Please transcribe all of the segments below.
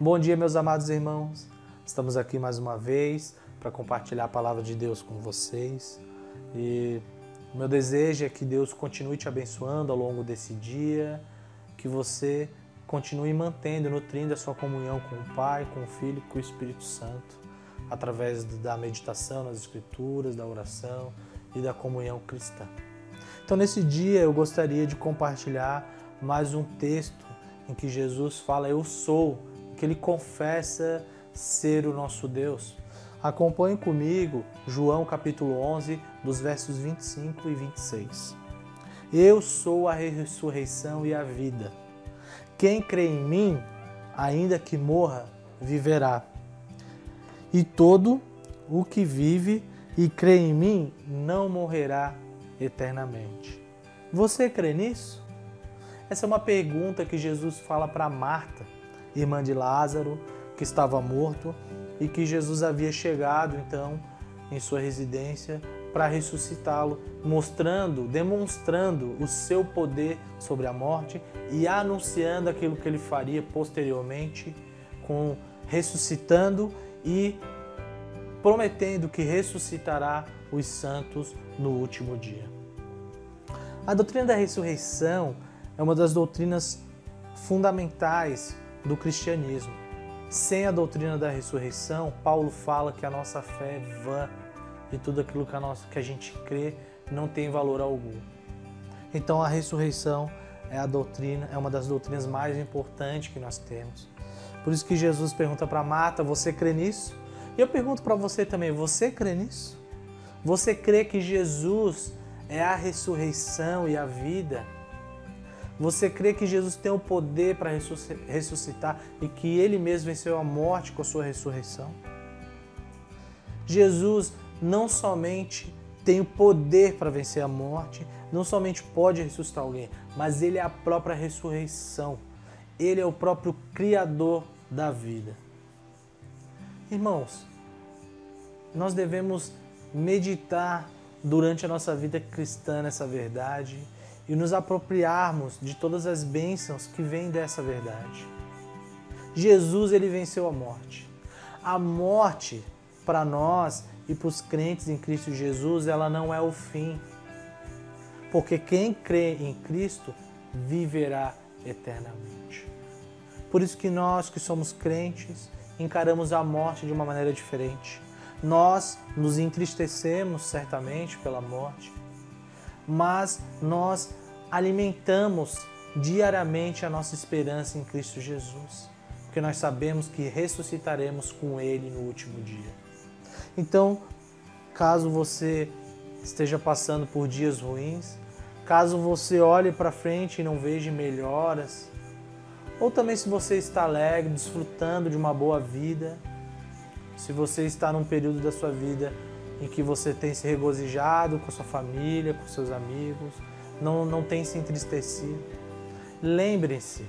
Bom dia, meus amados irmãos. Estamos aqui mais uma vez para compartilhar a palavra de Deus com vocês. E meu desejo é que Deus continue te abençoando ao longo desse dia, que você continue mantendo, nutrindo a sua comunhão com o Pai, com o Filho e com o Espírito Santo, através da meditação nas Escrituras, da oração e da comunhão cristã. Então, nesse dia, eu gostaria de compartilhar mais um texto em que Jesus fala: Eu sou, que ele confessa ser o nosso Deus. Acompanhe comigo João capítulo 11, dos versos 25 e 26. Eu sou a ressurreição e a vida. Quem crê em mim, ainda que morra, viverá. E todo o que vive e crê em mim não morrerá eternamente. Você crê nisso? Essa é uma pergunta que Jesus fala para Marta, irmã de Lázaro, que estava morto e que Jesus havia chegado então em sua residência para ressuscitá-lo, mostrando, demonstrando o seu poder sobre a morte e anunciando aquilo que ele faria posteriormente, com ressuscitando e prometendo que ressuscitará os santos no último dia. A doutrina da ressurreição é uma das doutrinas fundamentais do cristianismo. Sem a doutrina da ressurreição, Paulo fala que a nossa fé é vã e tudo aquilo que a, nossa, que a gente crê não tem valor algum. Então a ressurreição é a doutrina, é uma das doutrinas mais importantes que nós temos. Por isso que Jesus pergunta para Marta: "Você crê nisso?" E eu pergunto para você também: você crê nisso? Você crê que Jesus é a ressurreição e a vida? Você crê que Jesus tem o poder para ressuscitar e que ele mesmo venceu a morte com a sua ressurreição? Jesus não somente tem o poder para vencer a morte, não somente pode ressuscitar alguém, mas ele é a própria ressurreição. Ele é o próprio Criador da vida. Irmãos, nós devemos meditar durante a nossa vida cristã nessa verdade e nos apropriarmos de todas as bênçãos que vêm dessa verdade. Jesus ele venceu a morte. A morte para nós e para os crentes em Cristo Jesus, ela não é o fim. Porque quem crê em Cristo viverá eternamente. Por isso que nós que somos crentes encaramos a morte de uma maneira diferente. Nós nos entristecemos certamente pela morte, mas nós alimentamos diariamente a nossa esperança em Cristo Jesus, porque nós sabemos que ressuscitaremos com Ele no último dia. Então, caso você esteja passando por dias ruins, caso você olhe para frente e não veja melhoras, ou também se você está alegre, desfrutando de uma boa vida, se você está num período da sua vida em que você tem se regozijado com sua família, com seus amigos, não, não tem se entristecido. Lembre-se,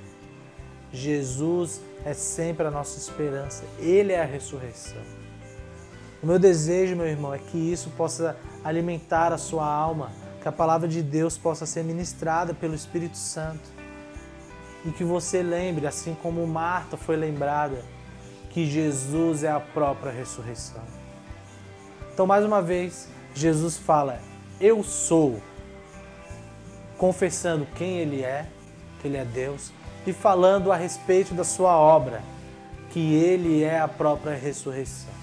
Jesus é sempre a nossa esperança, Ele é a ressurreição. O meu desejo, meu irmão, é que isso possa alimentar a sua alma, que a palavra de Deus possa ser ministrada pelo Espírito Santo e que você lembre, assim como Marta foi lembrada, que Jesus é a própria ressurreição. Então, mais uma vez, Jesus fala: Eu sou, confessando quem Ele é, que Ele é Deus, e falando a respeito da Sua obra, que Ele é a própria ressurreição.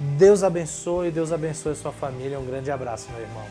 Deus abençoe, Deus abençoe a sua família. Um grande abraço, meu irmão.